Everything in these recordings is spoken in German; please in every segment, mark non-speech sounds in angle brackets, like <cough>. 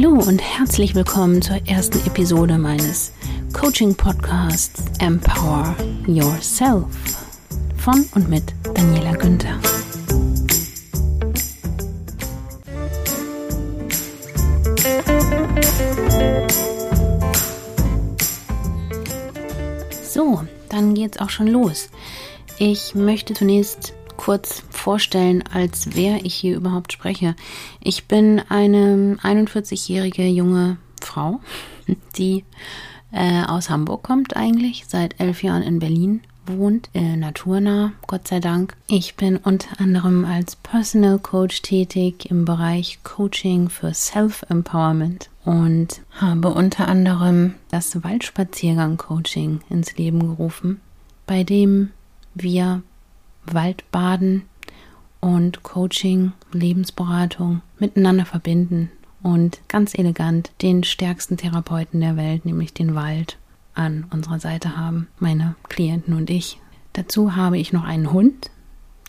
Hallo und herzlich willkommen zur ersten Episode meines Coaching-Podcasts Empower Yourself von und mit Daniela Günther. So, dann geht's auch schon los. Ich möchte zunächst kurz vorstellen, als wer ich hier überhaupt spreche. Ich bin eine 41-jährige junge Frau, <laughs> die äh, aus Hamburg kommt eigentlich, seit elf Jahren in Berlin wohnt, äh, naturnah, Gott sei Dank. Ich bin unter anderem als Personal Coach tätig im Bereich Coaching für Self-Empowerment und habe unter anderem das Waldspaziergang-Coaching ins Leben gerufen, bei dem wir Waldbaden und Coaching, Lebensberatung miteinander verbinden und ganz elegant den stärksten Therapeuten der Welt, nämlich den Wald, an unserer Seite haben, meine Klienten und ich. Dazu habe ich noch einen Hund,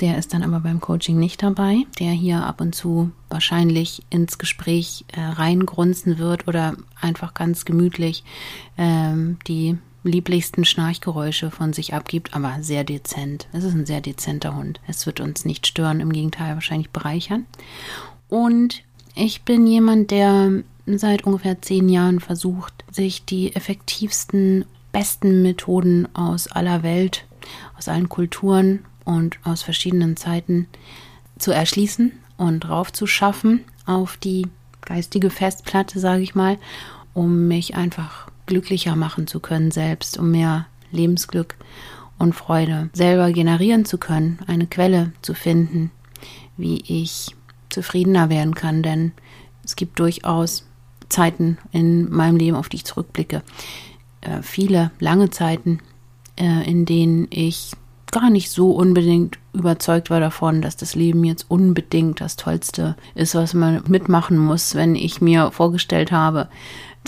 der ist dann aber beim Coaching nicht dabei, der hier ab und zu wahrscheinlich ins Gespräch äh, reingrunzen wird oder einfach ganz gemütlich ähm, die lieblichsten Schnarchgeräusche von sich abgibt, aber sehr dezent. Es ist ein sehr dezenter Hund. Es wird uns nicht stören, im Gegenteil wahrscheinlich bereichern. Und ich bin jemand, der seit ungefähr zehn Jahren versucht, sich die effektivsten, besten Methoden aus aller Welt, aus allen Kulturen und aus verschiedenen Zeiten zu erschließen und drauf zu schaffen auf die geistige Festplatte, sage ich mal, um mich einfach glücklicher machen zu können selbst, um mehr Lebensglück und Freude selber generieren zu können, eine Quelle zu finden, wie ich zufriedener werden kann, denn es gibt durchaus Zeiten in meinem Leben, auf die ich zurückblicke, äh, viele lange Zeiten, äh, in denen ich gar nicht so unbedingt überzeugt war davon, dass das Leben jetzt unbedingt das Tollste ist, was man mitmachen muss, wenn ich mir vorgestellt habe,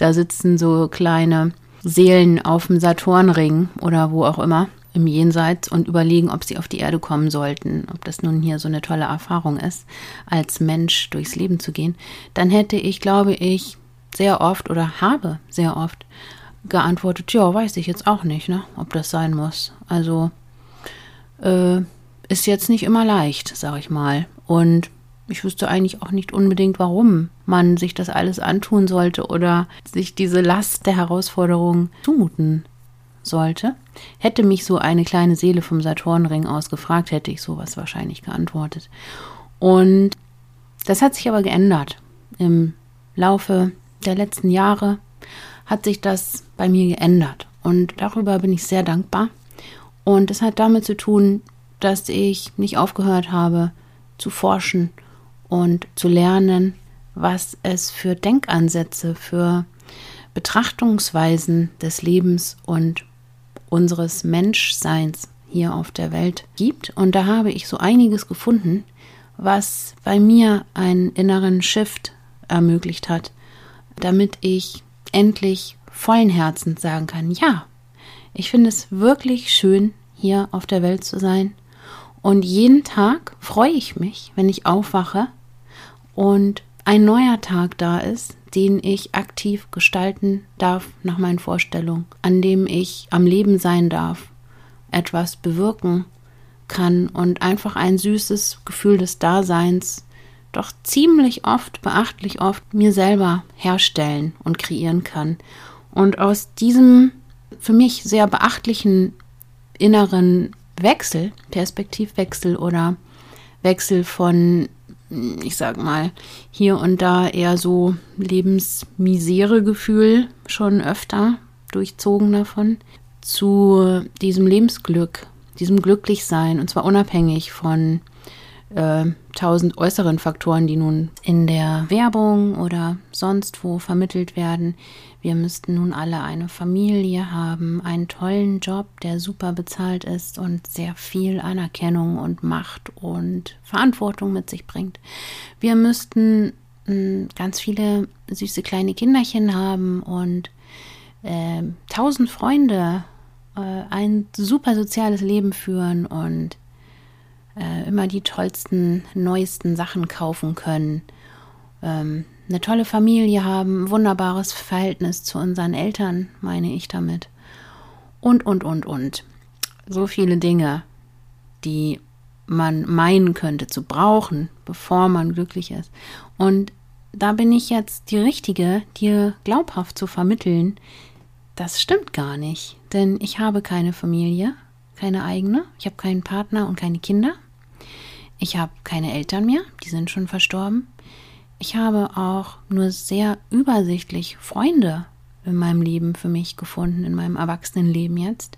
da sitzen so kleine Seelen auf dem Saturnring oder wo auch immer im Jenseits und überlegen, ob sie auf die Erde kommen sollten, ob das nun hier so eine tolle Erfahrung ist, als Mensch durchs Leben zu gehen, dann hätte ich, glaube ich, sehr oft oder habe sehr oft geantwortet, ja, weiß ich jetzt auch nicht, ne, ob das sein muss. Also äh, ist jetzt nicht immer leicht, sag ich mal. Und ich wüsste eigentlich auch nicht unbedingt, warum man sich das alles antun sollte oder sich diese Last der Herausforderung zumuten sollte. Hätte mich so eine kleine Seele vom Saturnring aus gefragt, hätte ich sowas wahrscheinlich geantwortet. Und das hat sich aber geändert. Im Laufe der letzten Jahre hat sich das bei mir geändert. Und darüber bin ich sehr dankbar. Und es hat damit zu tun, dass ich nicht aufgehört habe zu forschen und zu lernen, was es für Denkansätze, für Betrachtungsweisen des Lebens und unseres Menschseins hier auf der Welt gibt. Und da habe ich so einiges gefunden, was bei mir einen inneren Shift ermöglicht hat, damit ich endlich vollen Herzens sagen kann, ja, ich finde es wirklich schön, hier auf der Welt zu sein. Und jeden Tag freue ich mich, wenn ich aufwache und ein neuer Tag da ist, den ich aktiv gestalten darf nach meinen Vorstellungen, an dem ich am Leben sein darf, etwas bewirken kann und einfach ein süßes Gefühl des Daseins doch ziemlich oft, beachtlich oft mir selber herstellen und kreieren kann. Und aus diesem für mich sehr beachtlichen inneren Wechsel, Perspektivwechsel oder Wechsel von ich sag mal, hier und da eher so Lebensmisere-Gefühl schon öfter durchzogen davon, zu diesem Lebensglück, diesem Glücklichsein und zwar unabhängig von äh, tausend äußeren Faktoren, die nun in der Werbung oder sonst wo vermittelt werden. Wir müssten nun alle eine Familie haben, einen tollen Job, der super bezahlt ist und sehr viel Anerkennung und Macht und Verantwortung mit sich bringt. Wir müssten hm, ganz viele süße kleine Kinderchen haben und äh, tausend Freunde, äh, ein super soziales Leben führen und äh, immer die tollsten, neuesten Sachen kaufen können ähm, eine tolle Familie haben, wunderbares Verhältnis zu unseren Eltern, meine ich damit. Und, und, und, und. So viele Dinge, die man meinen könnte zu brauchen, bevor man glücklich ist. Und da bin ich jetzt die Richtige, dir glaubhaft zu vermitteln, das stimmt gar nicht. Denn ich habe keine Familie, keine eigene, ich habe keinen Partner und keine Kinder. Ich habe keine Eltern mehr, die sind schon verstorben. Ich habe auch nur sehr übersichtlich Freunde in meinem Leben für mich gefunden, in meinem Erwachsenenleben jetzt.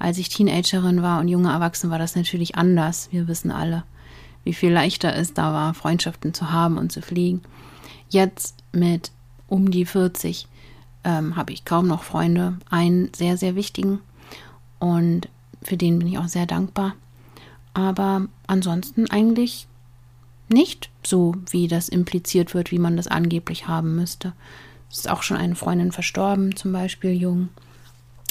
Als ich Teenagerin war und junge Erwachsene war das natürlich anders. Wir wissen alle, wie viel leichter es da war, Freundschaften zu haben und zu fliegen. Jetzt mit um die 40 ähm, habe ich kaum noch Freunde. Einen sehr, sehr wichtigen. Und für den bin ich auch sehr dankbar. Aber ansonsten eigentlich nicht so, wie das impliziert wird, wie man das angeblich haben müsste. Es ist auch schon eine Freundin verstorben, zum Beispiel jung.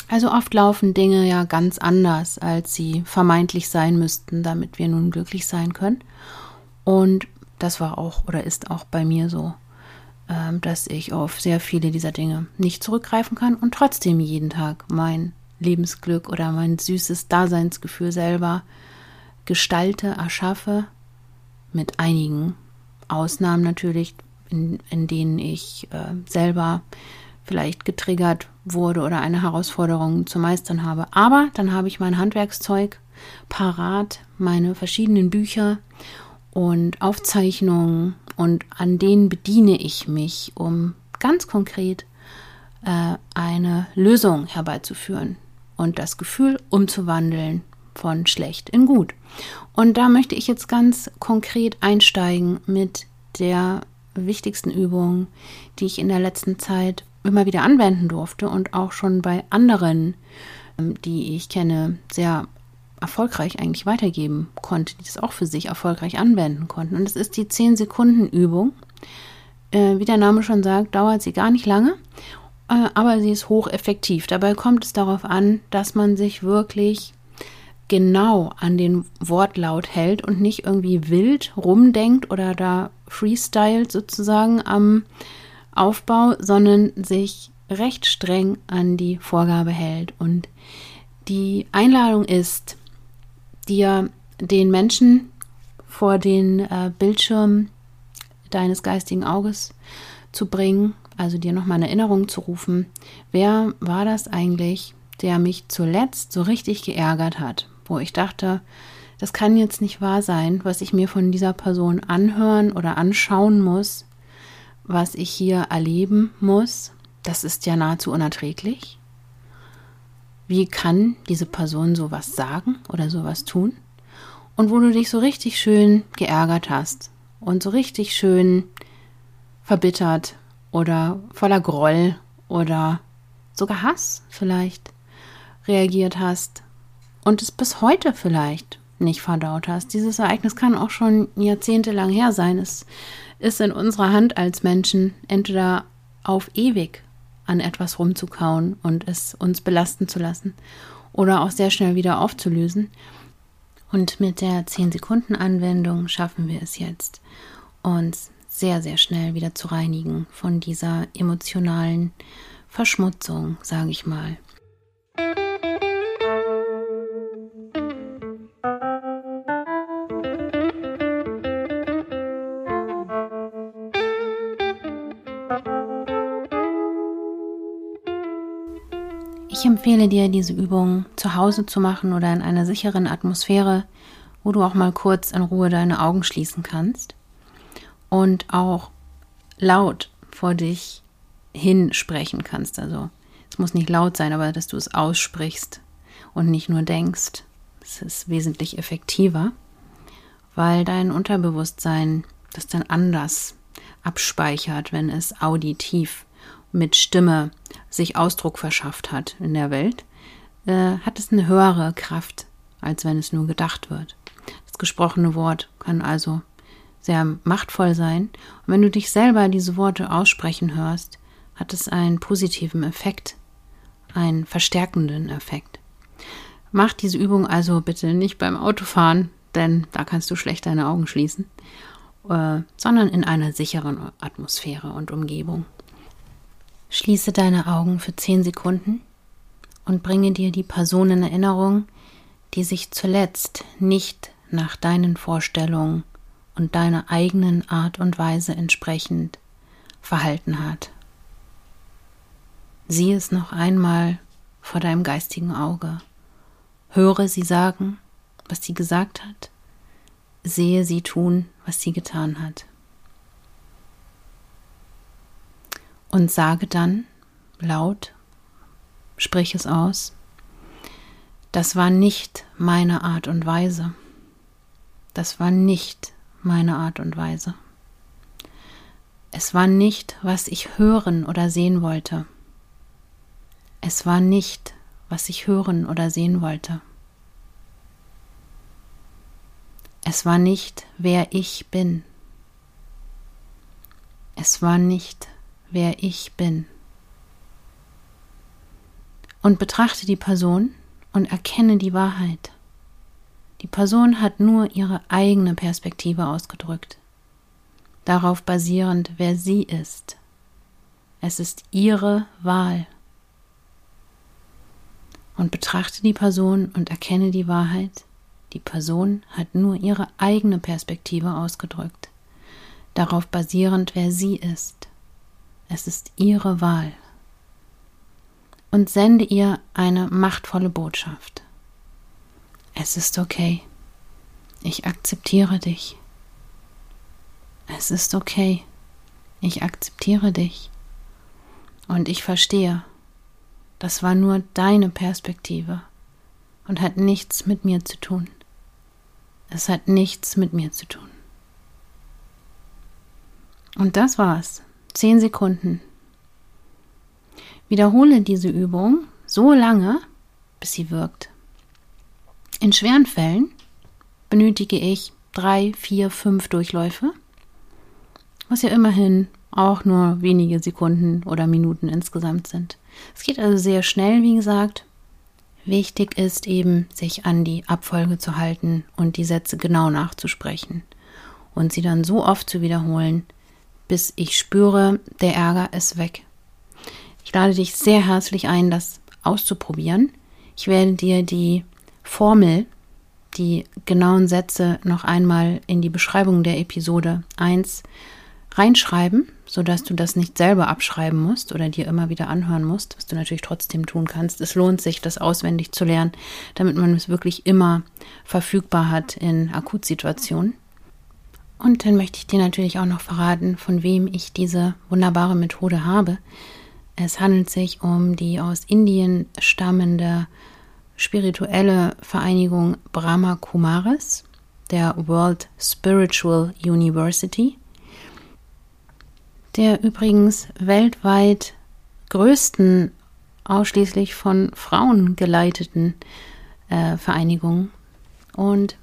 Also oft laufen Dinge ja ganz anders, als sie vermeintlich sein müssten, damit wir nun glücklich sein können. Und das war auch oder ist auch bei mir so, ähm, dass ich auf sehr viele dieser Dinge nicht zurückgreifen kann und trotzdem jeden Tag mein Lebensglück oder mein süßes Daseinsgefühl selber gestalte, erschaffe mit einigen Ausnahmen natürlich, in, in denen ich äh, selber vielleicht getriggert wurde oder eine Herausforderung zu meistern habe. Aber dann habe ich mein Handwerkszeug parat, meine verschiedenen Bücher und Aufzeichnungen und an denen bediene ich mich, um ganz konkret äh, eine Lösung herbeizuführen und das Gefühl umzuwandeln von schlecht in gut. Und da möchte ich jetzt ganz konkret einsteigen mit der wichtigsten Übung, die ich in der letzten Zeit immer wieder anwenden durfte und auch schon bei anderen, ähm, die ich kenne, sehr erfolgreich eigentlich weitergeben konnte, die das auch für sich erfolgreich anwenden konnten. Und es ist die 10-Sekunden-Übung. Äh, wie der Name schon sagt, dauert sie gar nicht lange, äh, aber sie ist hocheffektiv. Dabei kommt es darauf an, dass man sich wirklich genau an den Wortlaut hält und nicht irgendwie wild rumdenkt oder da freestylt sozusagen am Aufbau, sondern sich recht streng an die Vorgabe hält. Und die Einladung ist, dir den Menschen vor den äh, Bildschirm deines geistigen Auges zu bringen, also dir nochmal eine Erinnerung zu rufen, wer war das eigentlich, der mich zuletzt so richtig geärgert hat? Wo ich dachte, das kann jetzt nicht wahr sein, was ich mir von dieser Person anhören oder anschauen muss, was ich hier erleben muss, das ist ja nahezu unerträglich. Wie kann diese Person sowas sagen oder sowas tun? Und wo du dich so richtig schön geärgert hast und so richtig schön verbittert oder voller Groll oder sogar Hass vielleicht reagiert hast und es bis heute vielleicht nicht verdaut hast. Dieses Ereignis kann auch schon jahrzehntelang her sein. Es ist in unserer Hand als Menschen entweder auf ewig an etwas rumzukauen und es uns belasten zu lassen oder auch sehr schnell wieder aufzulösen. Und mit der 10-Sekunden-Anwendung schaffen wir es jetzt, uns sehr, sehr schnell wieder zu reinigen von dieser emotionalen Verschmutzung, sage ich mal. Ich empfehle dir, diese Übung zu Hause zu machen oder in einer sicheren Atmosphäre, wo du auch mal kurz in Ruhe deine Augen schließen kannst und auch laut vor dich hinsprechen kannst. Also es muss nicht laut sein, aber dass du es aussprichst und nicht nur denkst. Es ist wesentlich effektiver, weil dein Unterbewusstsein das dann anders abspeichert, wenn es auditiv mit Stimme sich Ausdruck verschafft hat in der Welt, äh, hat es eine höhere Kraft, als wenn es nur gedacht wird. Das gesprochene Wort kann also sehr machtvoll sein. Und wenn du dich selber diese Worte aussprechen hörst, hat es einen positiven Effekt, einen verstärkenden Effekt. Mach diese Übung also bitte nicht beim Autofahren, denn da kannst du schlecht deine Augen schließen. äh, sondern in einer sicheren Atmosphäre und Umgebung. Schließe deine Augen für zehn Sekunden und bringe dir die Person in Erinnerung, die sich zuletzt nicht nach deinen Vorstellungen und deiner eigenen Art und Weise entsprechend verhalten hat. Sieh es noch einmal vor deinem geistigen Auge. Höre sie sagen, was sie gesagt hat. Sehe sie tun, was sie getan hat. Und sage dann laut, sprich es aus, das war nicht meine Art und Weise. Das war nicht meine Art und Weise. Es war nicht, was ich hören oder sehen wollte. Es war nicht, was ich hören oder sehen wollte. Es war nicht, wer ich bin. Es war nicht, wer ich bin. Und betrachte die Person und erkenne die Wahrheit. Die Person hat nur ihre eigene Perspektive ausgedrückt, darauf basierend, wer sie ist. Es ist ihre Wahl und betrachte die Person und erkenne die Wahrheit. Die Person hat nur ihre eigene Perspektive ausgedrückt, darauf basierend, wer sie ist. Es ist ihre Wahl. Und sende ihr eine machtvolle Botschaft. Es ist okay. Ich akzeptiere dich. Es ist okay. Ich akzeptiere dich. Und ich verstehe, das war nur deine Perspektive und hat nichts mit mir zu tun. Es hat nichts mit mir zu tun. Und das war's. Zehn Sekunden. Wiederhole diese Übung so lange, bis sie wirkt. In schweren Fällen benötige ich drei, vier, fünf Durchläufe, was ja immerhin auch nur wenige Sekunden oder Minuten insgesamt sind. Es geht also sehr schnell, wie gesagt. Wichtig ist eben, sich an die Abfolge zu halten und die Sätze genau nachzusprechen und sie dann so oft zu wiederholen, bis ich spüre, der Ärger ist weg. Ich lade dich sehr herzlich ein, das auszuprobieren. Ich werde dir die Formel, die genauen Sätze noch einmal in die Beschreibung der Episode 1 reinschreiben, sodass du das nicht selber abschreiben musst oder dir immer wieder anhören musst, was du natürlich trotzdem tun kannst. Es lohnt sich, das auswendig zu lernen, damit man es wirklich immer verfügbar hat in Akutsituationen. Und dann möchte ich dir natürlich auch noch verraten, von wem ich diese wunderbare Methode habe. Es handelt sich um die aus Indien stammende spirituelle Vereinigung Brahma Kumaris, der World Spiritual University der übrigens weltweit größten ausschließlich von Frauen geleiteten äh, Vereinigung. Und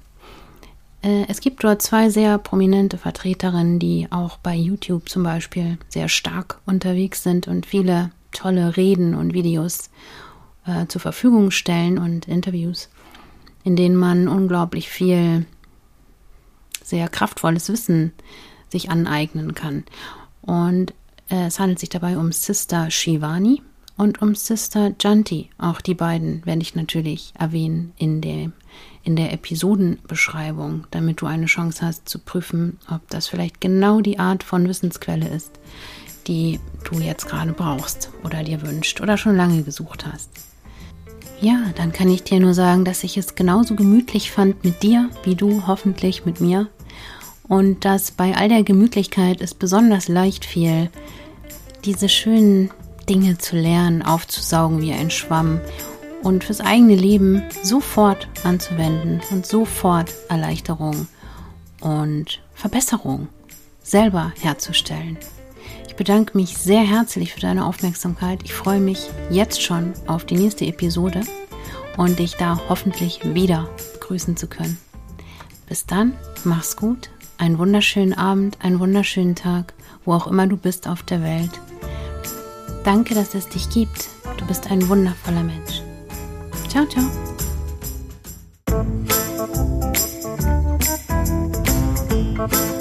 es gibt dort zwei sehr prominente Vertreterinnen, die auch bei YouTube zum Beispiel sehr stark unterwegs sind und viele tolle Reden und Videos äh, zur Verfügung stellen und Interviews, in denen man unglaublich viel sehr kraftvolles Wissen sich aneignen kann. Und äh, es handelt sich dabei um Sister Shivani und um Sister Janti. Auch die beiden werde ich natürlich erwähnen in der, in der Episodenbeschreibung, damit du eine Chance hast zu prüfen, ob das vielleicht genau die Art von Wissensquelle ist, die du jetzt gerade brauchst oder dir wünscht oder schon lange gesucht hast. Ja, dann kann ich dir nur sagen, dass ich es genauso gemütlich fand mit dir, wie du hoffentlich mit mir und dass bei all der Gemütlichkeit es besonders leicht fiel, diese schönen Dinge zu lernen, aufzusaugen wie ein Schwamm und fürs eigene Leben sofort anzuwenden und sofort Erleichterung und Verbesserung selber herzustellen. Ich bedanke mich sehr herzlich für deine Aufmerksamkeit. Ich freue mich jetzt schon auf die nächste Episode und dich da hoffentlich wieder begrüßen zu können. Bis dann, mach's gut einen wunderschönen Abend, einen wunderschönen Tag, wo auch immer du bist auf der Welt. Danke, dass es dich gibt. Du bist ein wundervoller Mensch. Ciao, ciao. Thank